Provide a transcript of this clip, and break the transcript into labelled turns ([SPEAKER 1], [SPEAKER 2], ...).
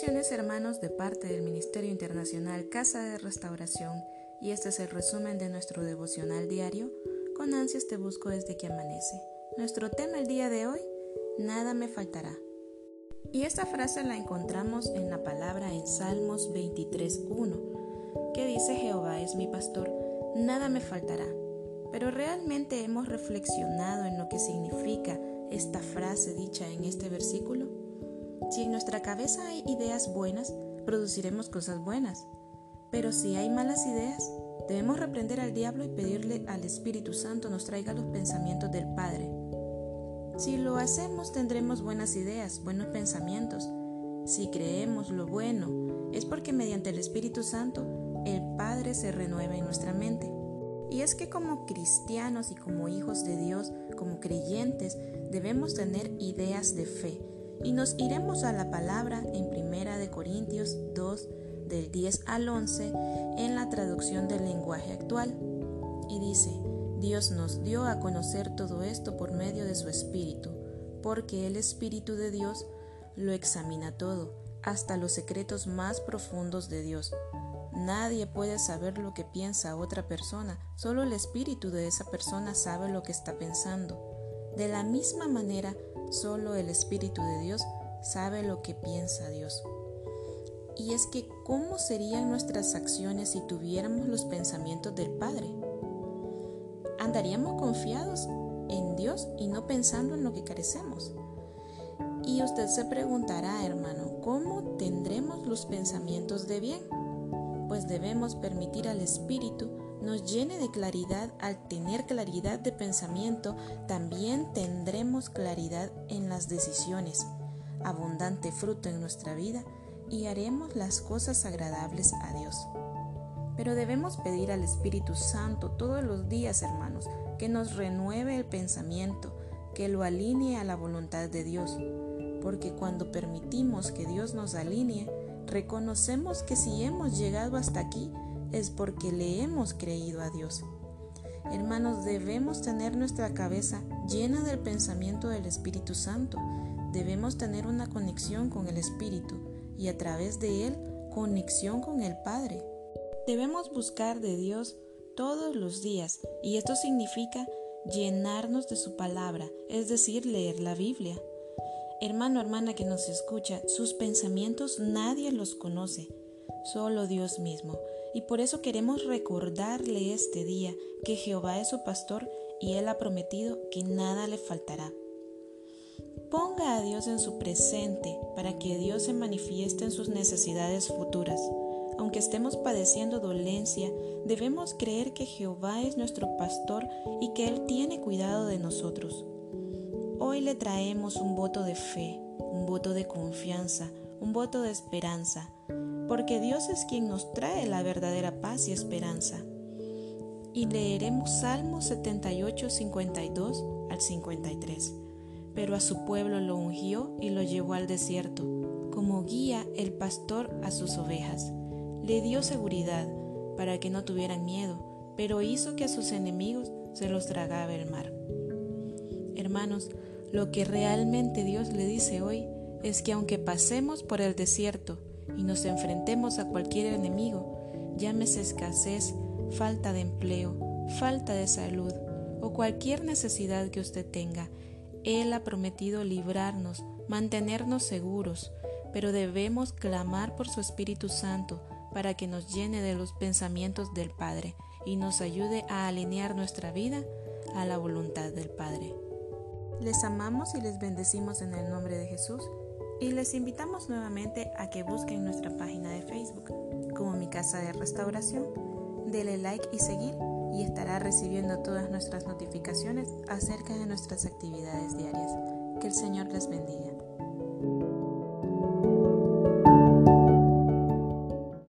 [SPEAKER 1] Bendiciones hermanos de parte del Ministerio Internacional Casa de Restauración y este es el resumen de nuestro devocional diario. Con ansias te busco desde que amanece. Nuestro tema el día de hoy, nada me faltará. Y esta frase la encontramos en la palabra en Salmos 23.1, que dice Jehová es mi pastor, nada me faltará. Pero realmente hemos reflexionado en lo que significa esta frase dicha en este versículo. Si en nuestra cabeza hay ideas buenas, produciremos cosas buenas. Pero si hay malas ideas, debemos reprender al diablo y pedirle al Espíritu Santo nos traiga los pensamientos del Padre. Si lo hacemos tendremos buenas ideas, buenos pensamientos. Si creemos lo bueno, es porque mediante el Espíritu Santo el Padre se renueva en nuestra mente. Y es que como cristianos y como hijos de Dios, como creyentes, debemos tener ideas de fe y nos iremos a la palabra en Primera de Corintios 2 del 10 al 11 en la traducción del lenguaje actual. Y dice, Dios nos dio a conocer todo esto por medio de su Espíritu, porque el Espíritu de Dios lo examina todo, hasta los secretos más profundos de Dios. Nadie puede saber lo que piensa otra persona, solo el espíritu de esa persona sabe lo que está pensando. De la misma manera, Solo el Espíritu de Dios sabe lo que piensa Dios. Y es que, ¿cómo serían nuestras acciones si tuviéramos los pensamientos del Padre? Andaríamos confiados en Dios y no pensando en lo que carecemos. Y usted se preguntará, hermano, ¿cómo tendremos los pensamientos de bien? Pues debemos permitir al Espíritu nos llene de claridad, al tener claridad de pensamiento, también tendremos claridad en las decisiones, abundante fruto en nuestra vida y haremos las cosas agradables a Dios. Pero debemos pedir al Espíritu Santo todos los días, hermanos, que nos renueve el pensamiento, que lo alinee a la voluntad de Dios, porque cuando permitimos que Dios nos alinee, reconocemos que si hemos llegado hasta aquí, es porque le hemos creído a Dios. Hermanos, debemos tener nuestra cabeza llena del pensamiento del Espíritu Santo. Debemos tener una conexión con el Espíritu y a través de él conexión con el Padre. Debemos buscar de Dios todos los días y esto significa llenarnos de su palabra, es decir, leer la Biblia. Hermano, hermana que nos escucha, sus pensamientos nadie los conoce, solo Dios mismo. Y por eso queremos recordarle este día que Jehová es su pastor y Él ha prometido que nada le faltará. Ponga a Dios en su presente para que Dios se manifieste en sus necesidades futuras. Aunque estemos padeciendo dolencia, debemos creer que Jehová es nuestro pastor y que Él tiene cuidado de nosotros. Hoy le traemos un voto de fe, un voto de confianza, un voto de esperanza, porque Dios es quien nos trae la verdadera paz y esperanza. Y leeremos Salmos 78, 52 al 53. Pero a su pueblo lo ungió y lo llevó al desierto, como guía el pastor a sus ovejas. Le dio seguridad para que no tuvieran miedo, pero hizo que a sus enemigos se los tragaba el mar. Hermanos, lo que realmente Dios le dice hoy es que aunque pasemos por el desierto, y nos enfrentemos a cualquier enemigo, llámese escasez, falta de empleo, falta de salud o cualquier necesidad que usted tenga, Él ha prometido librarnos, mantenernos seguros, pero debemos clamar por su Espíritu Santo para que nos llene de los pensamientos del Padre y nos ayude a alinear nuestra vida a la voluntad del Padre. Les amamos y les bendecimos en el nombre de Jesús y les invitamos nuevamente a que busquen nuestra página de Facebook como Mi Casa de Restauración. Dele like y seguir y estará recibiendo todas nuestras notificaciones acerca de nuestras actividades diarias. Que el Señor les bendiga.